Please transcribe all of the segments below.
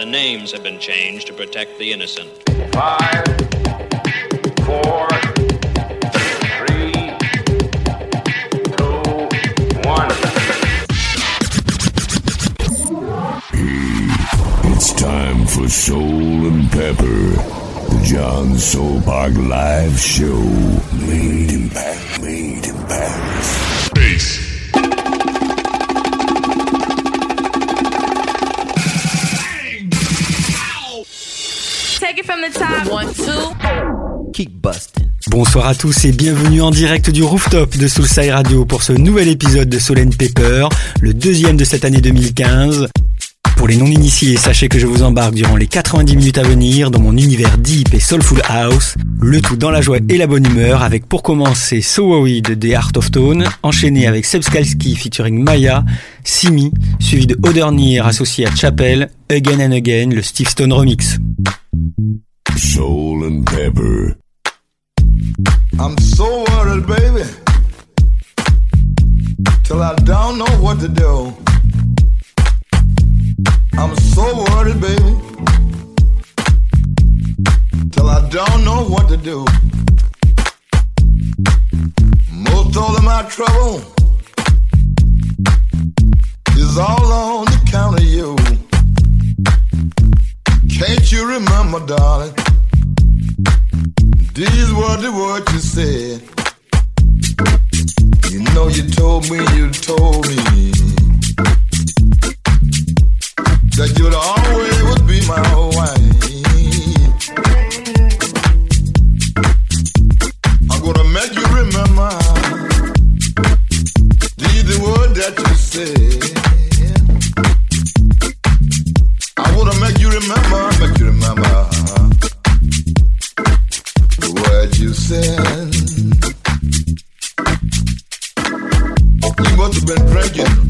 The names have been changed to protect the innocent. Five, four, three, two, one. It's time for Soul and Pepper, the John Soul Park Live Show. Made in Paris. Bonsoir à tous et bienvenue en direct du rooftop de Soulside Radio pour ce nouvel épisode de Soul and Pepper, le deuxième de cette année 2015. Pour les non-initiés, sachez que je vous embarque durant les 90 minutes à venir dans mon univers deep et soulful house, le tout dans la joie et la bonne humeur avec pour commencer So des Art of Tone, enchaîné avec Seb Skalski featuring Maya, Simi, suivi de Odernir associé à Chapel, Again and Again, le Steve Stone remix. Soul and Pepper. I'm so worried, baby, till I don't know what to do. I'm so worried, baby, till I don't know what to do. Most all of my trouble is all on account of you. Can't you remember, darling? These were the words you said. You know you told me, you told me that you'd always be my wife. I'm gonna make you remember these the words that you said. Said. You must have been drinking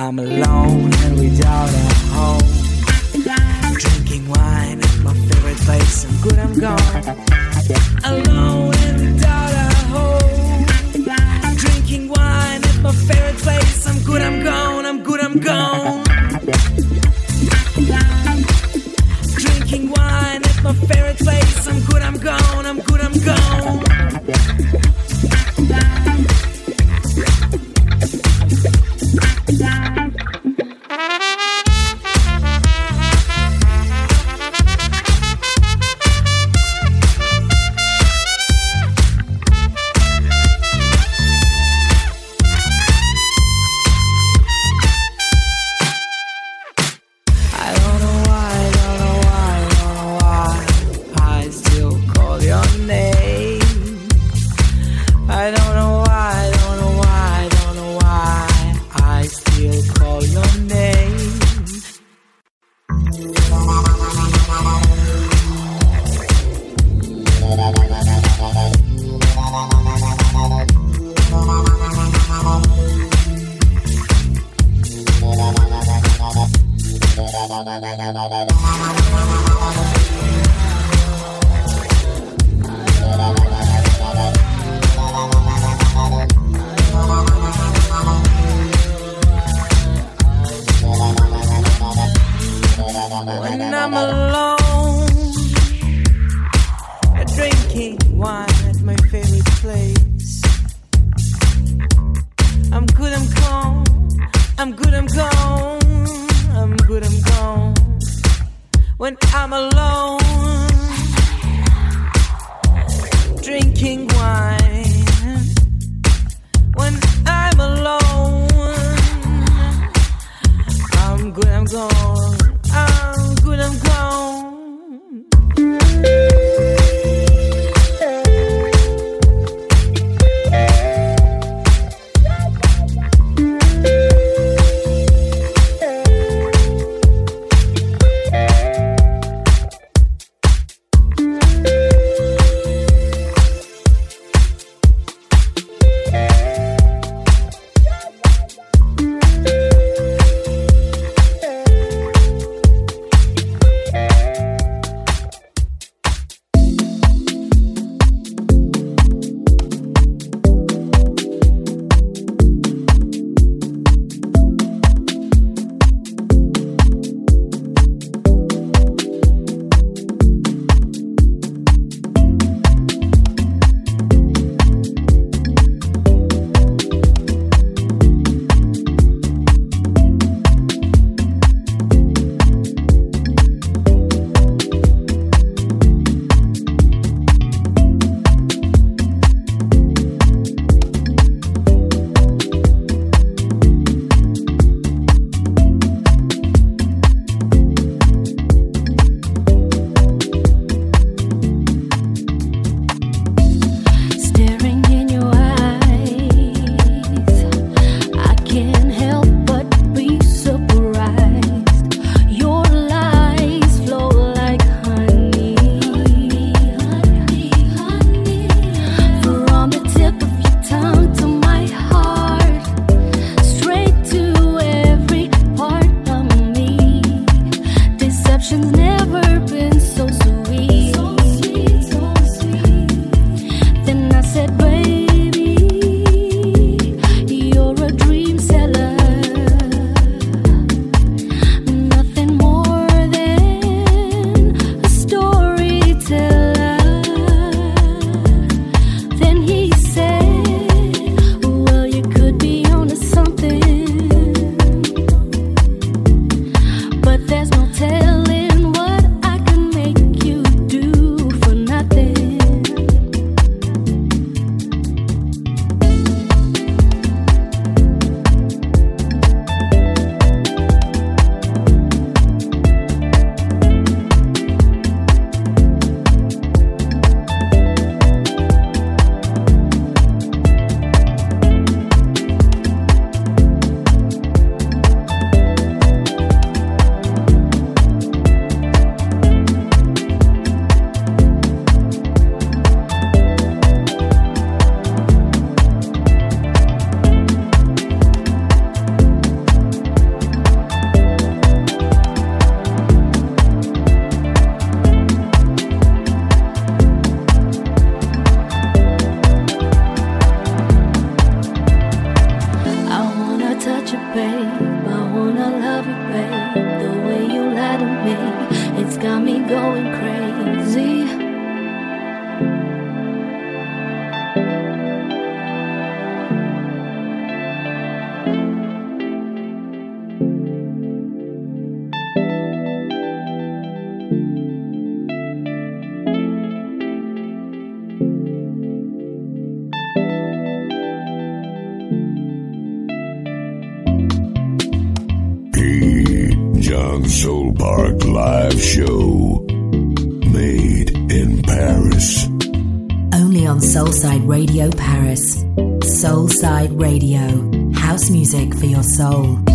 I'm alone and without a home. Drinking wine at my favorite place, I'm good, I'm gone. Alone. me, it's got me going crazy. Soul.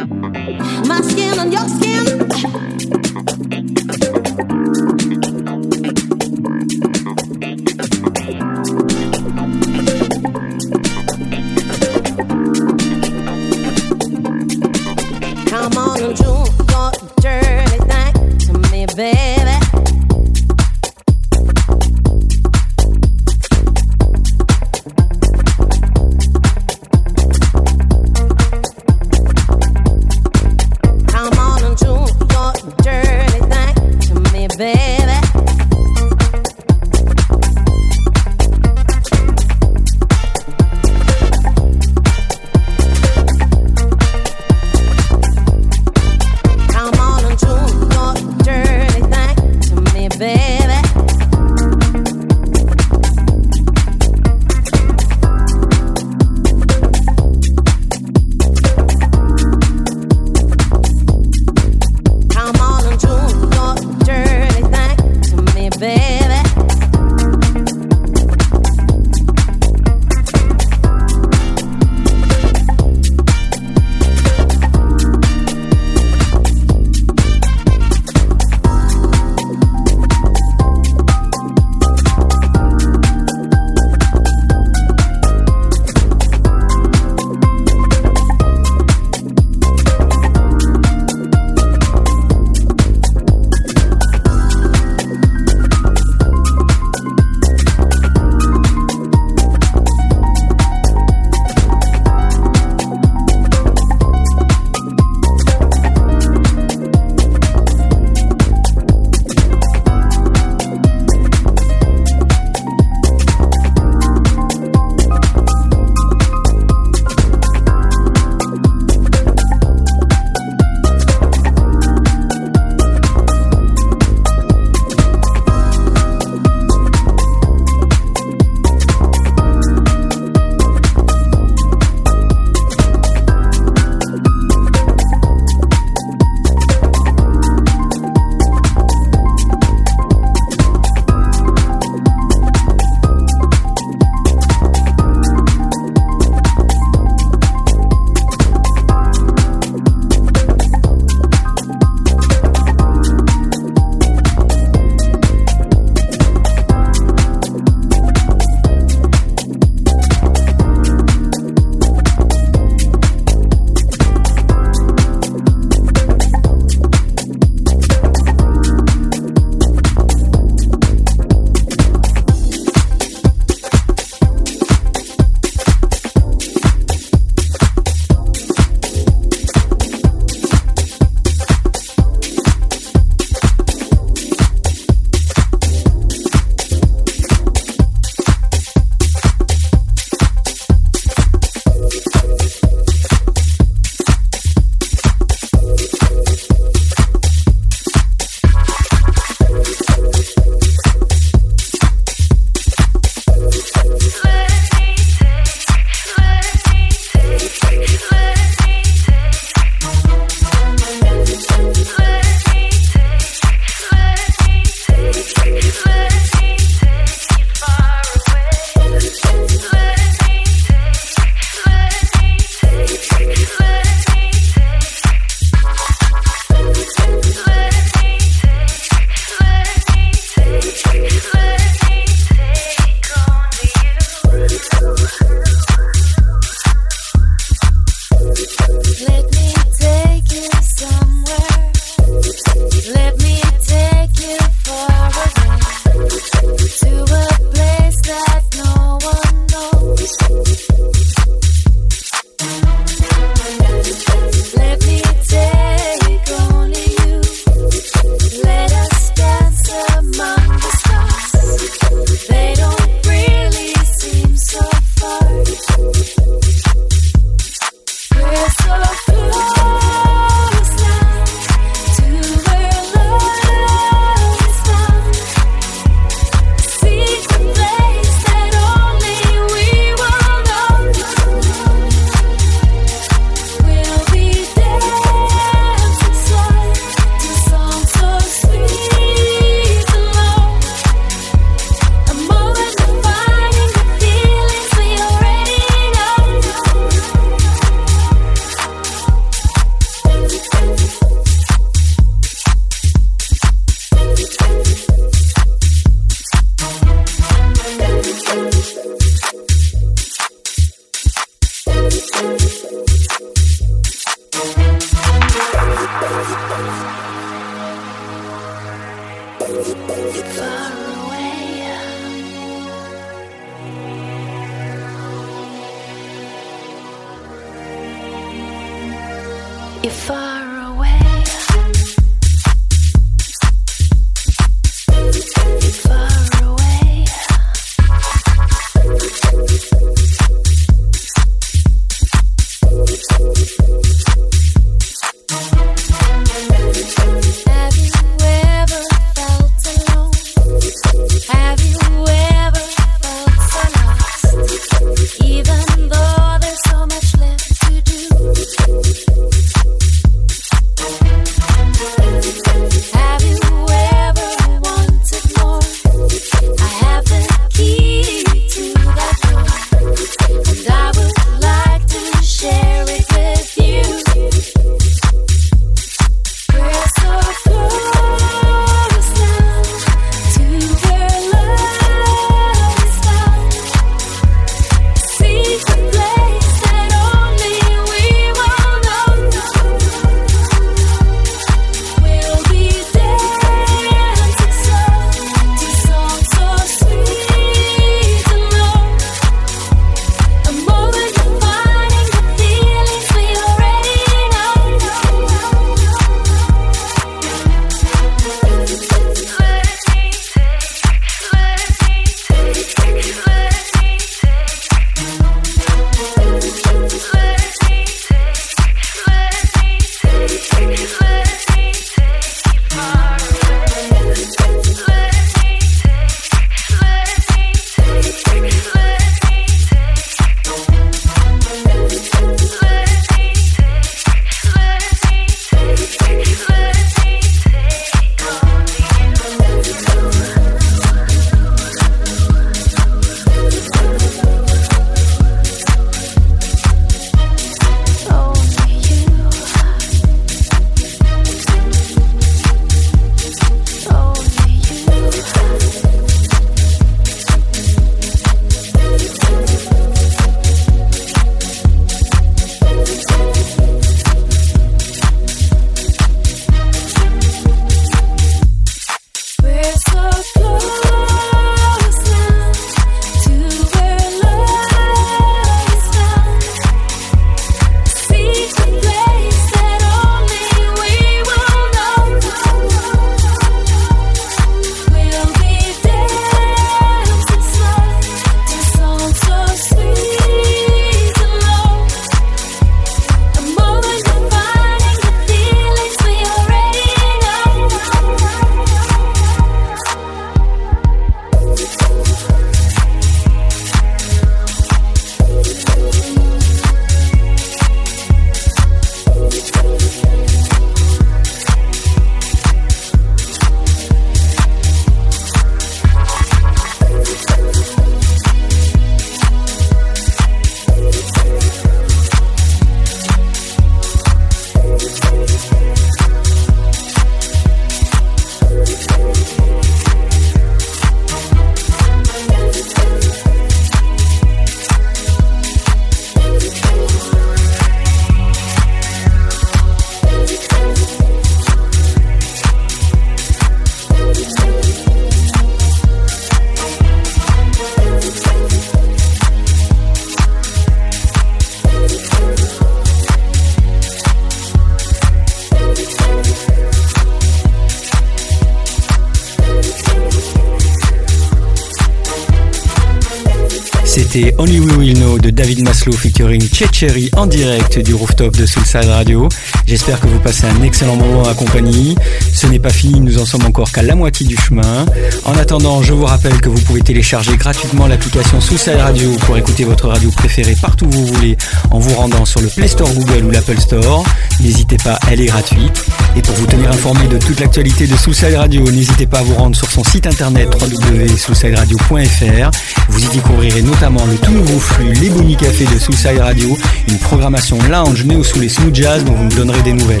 David Maslow featuring Cherry en direct du rooftop de Soulside Radio. J'espère que vous passez un excellent moment à compagnie. Ce n'est pas fini, nous en sommes encore qu'à la moitié du chemin. En attendant, je vous rappelle que vous pouvez télécharger gratuitement l'application Soulside Radio pour écouter votre radio préférée partout où vous voulez en vous rendant sur le Play Store Google ou l'Apple Store. N'hésitez pas, elle est gratuite. Et pour vous tenir informé de toute l'actualité de Soulside Radio, n'hésitez pas à vous rendre sur son site internet www.soulsideradio.fr. Vous y découvrirez notamment le tout nouveau flux Les Bonnie Café de Soulside Radio, une programmation lounge néo sous les smooth jazz dont vous me donnerez des nouvelles.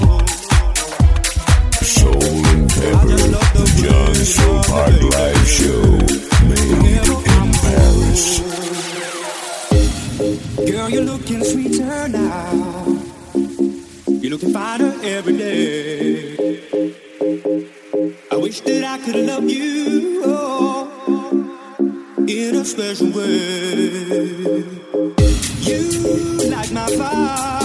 looking finer every day. I wish that I could love you oh, in a special way. You like my fire.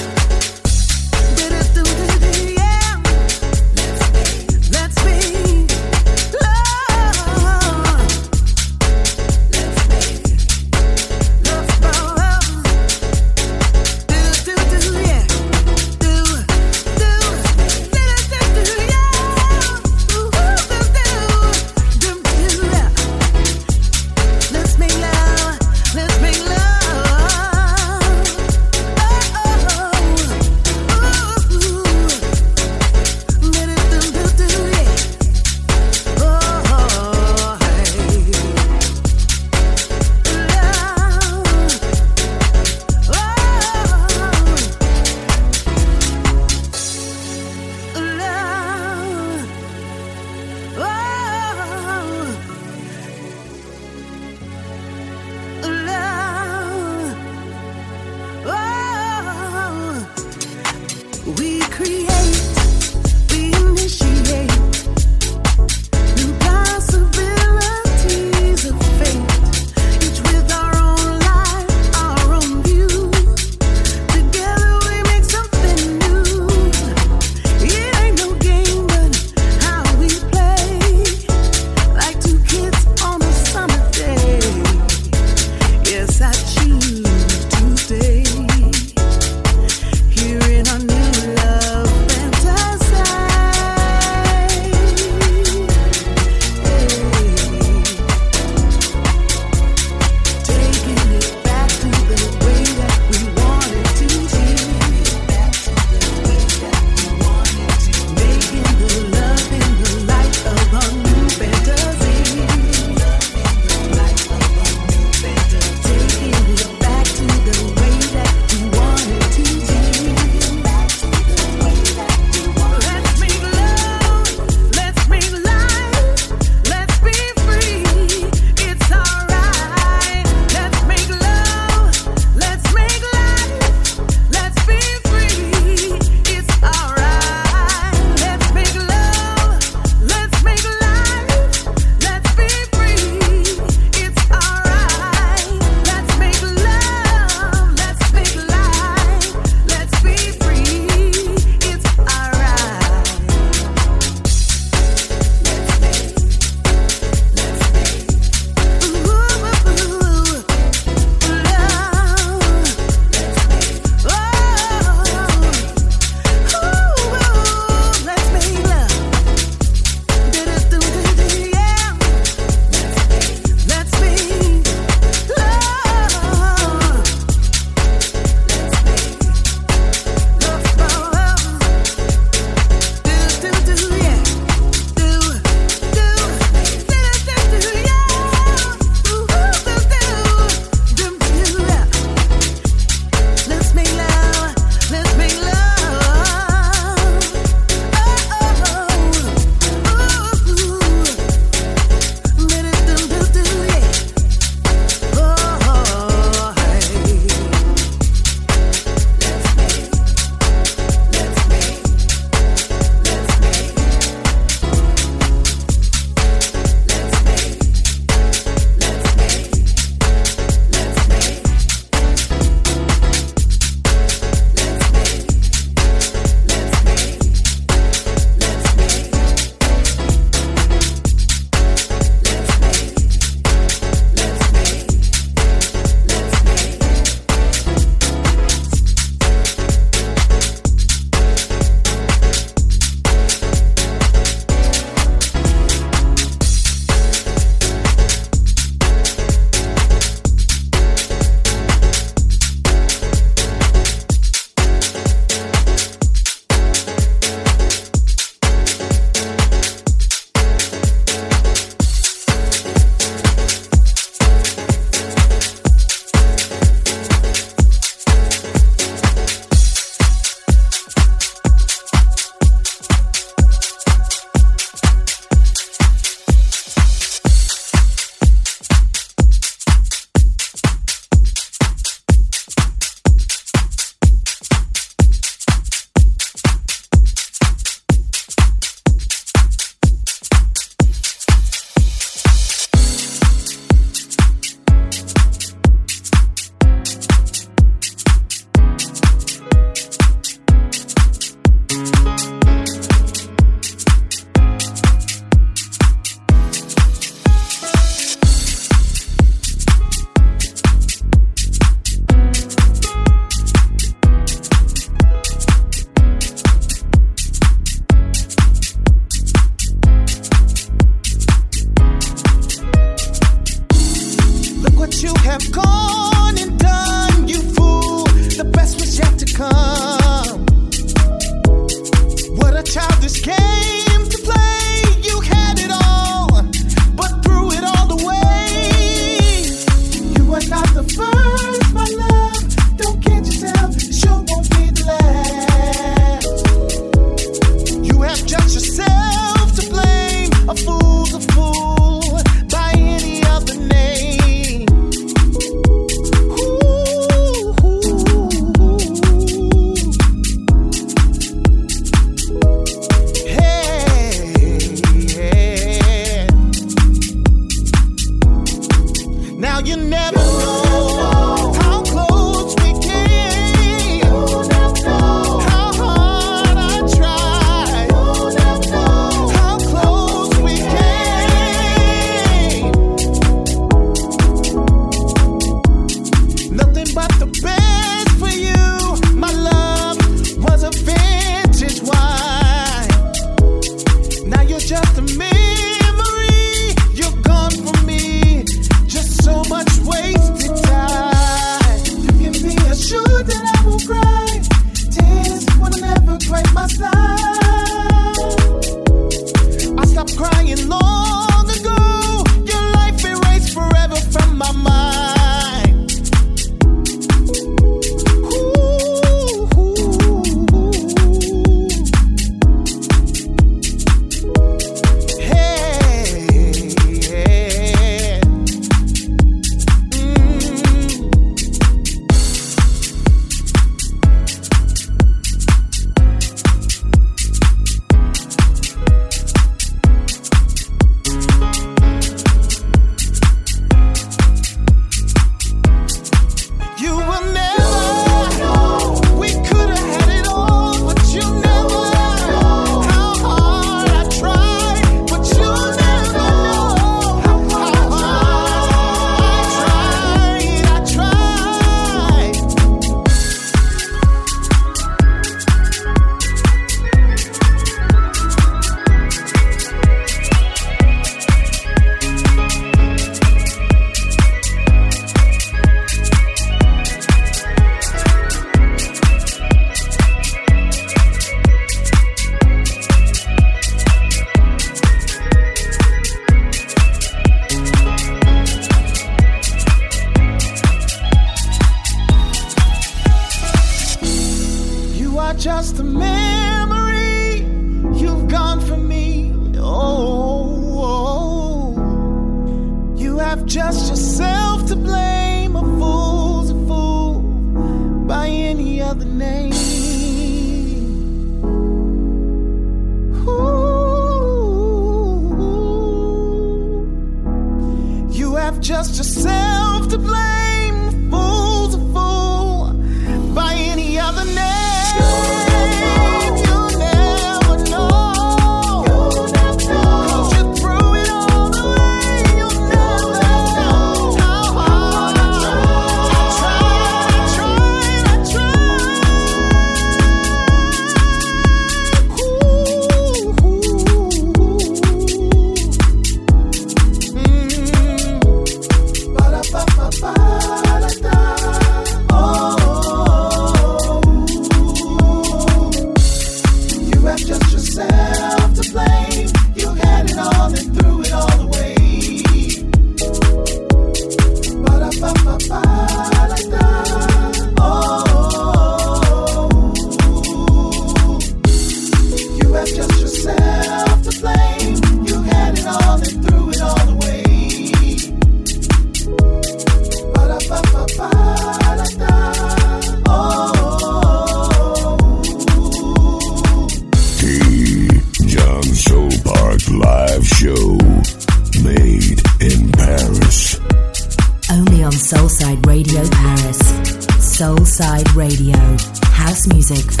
Music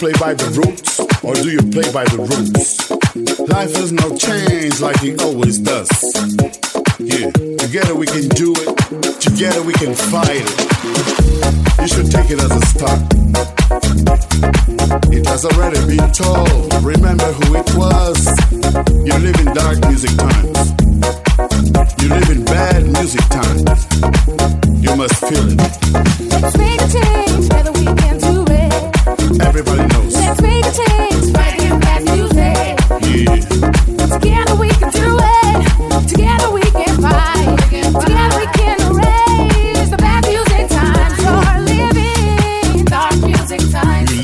play by the roots or do you play by the rules? Life has no changed like it always does. Yeah, together we can do it, together we can fight it. You should take it as a start. It has already been told, remember who it was. You live in dark music times, you live in bad music times. You must feel it. It's a change, whether we everybody knows. Let's make a change, music. Yeah. Together we can do it. Together we can fight. Together we can erase the bad music times. You're living dark music times. You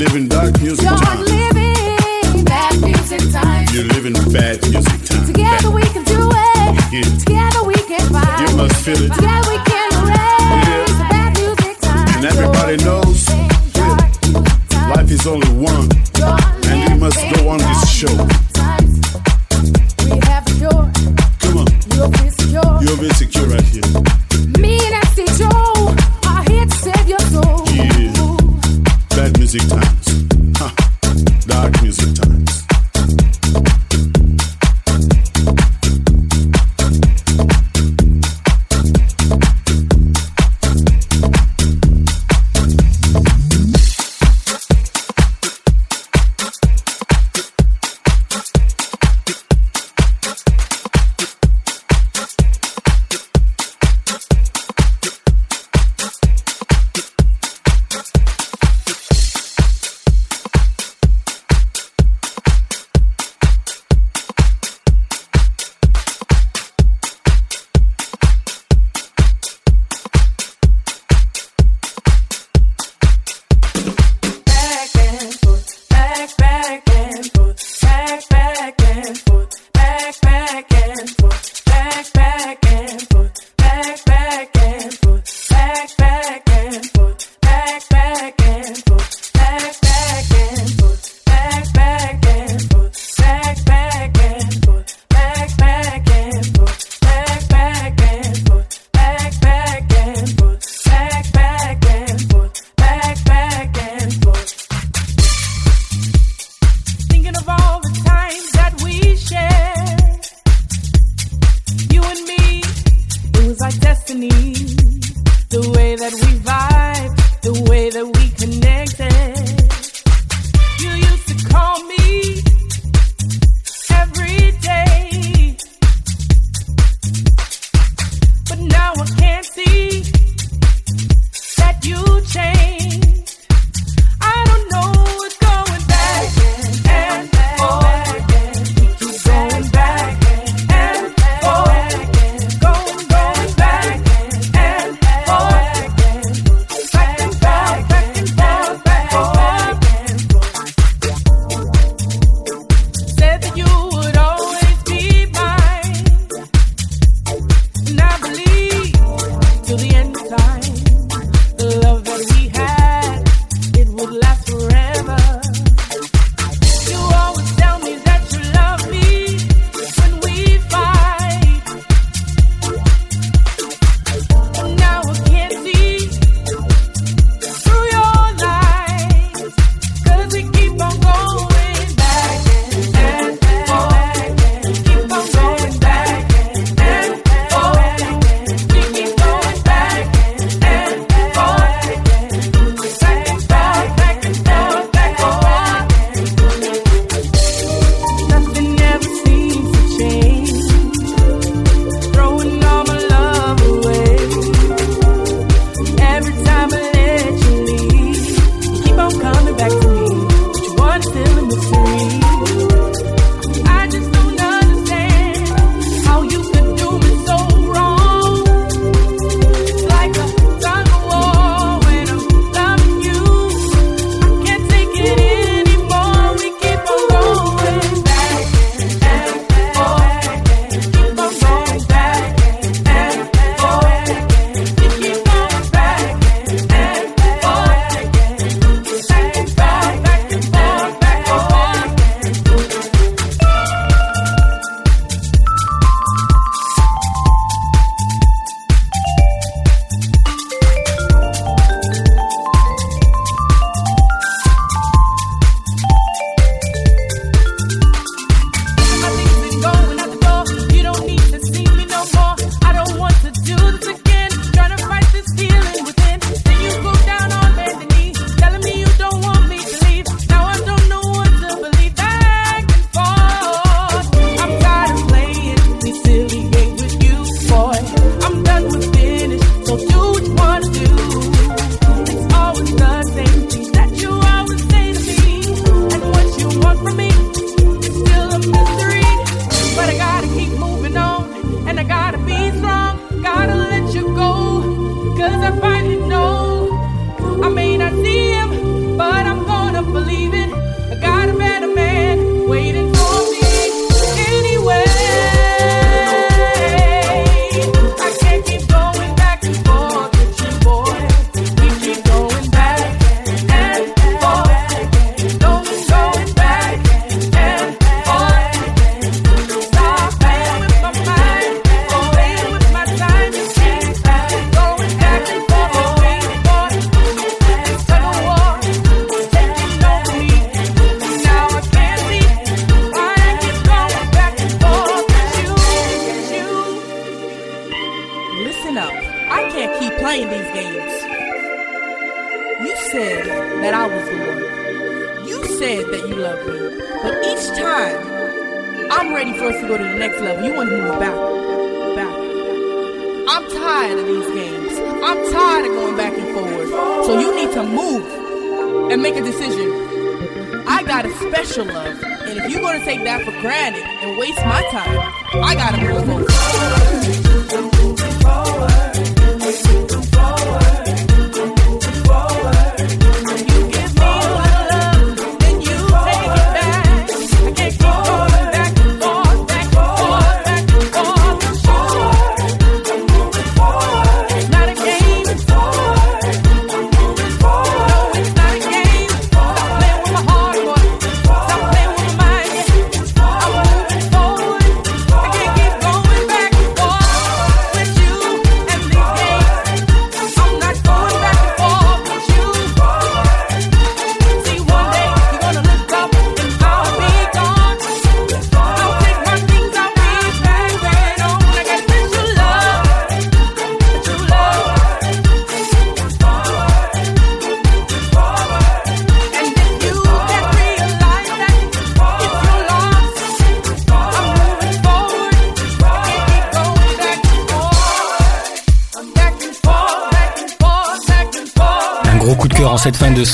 dark music times. You're living bad music times. Together we can do it. Together we can fight. You must feel it. Together only one, and we must go on this show.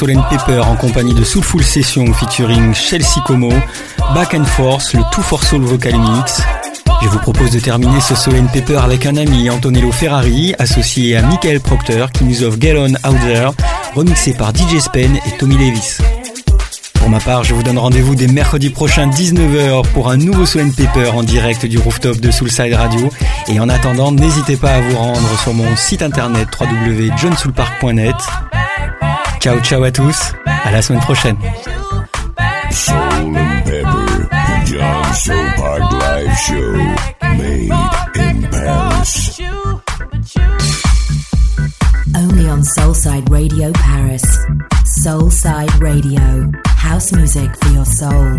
De Solen Pepper en compagnie de Soulful Session featuring Chelsea Como, Back and Force, le Tout for Soul Vocal Mix. Je vous propose de terminer ce Solen Pepper avec un ami Antonello Ferrari, associé à Michael Proctor, qui nous offre Get On Out There, remixé par DJ Spen et Tommy Davis. Pour ma part, je vous donne rendez-vous dès mercredi prochain 19h pour un nouveau Solen Paper en direct du rooftop de Soulside Radio. Et en attendant, n'hésitez pas à vous rendre sur mon site internet www.johnsoulpark.net. Ciao ciao à tous, à la semaine prochaine. Soul and Pepper, the John Soul Park Live Show, made in Paris. Only on Soulside Radio Paris. Soulside Radio. House music for your soul.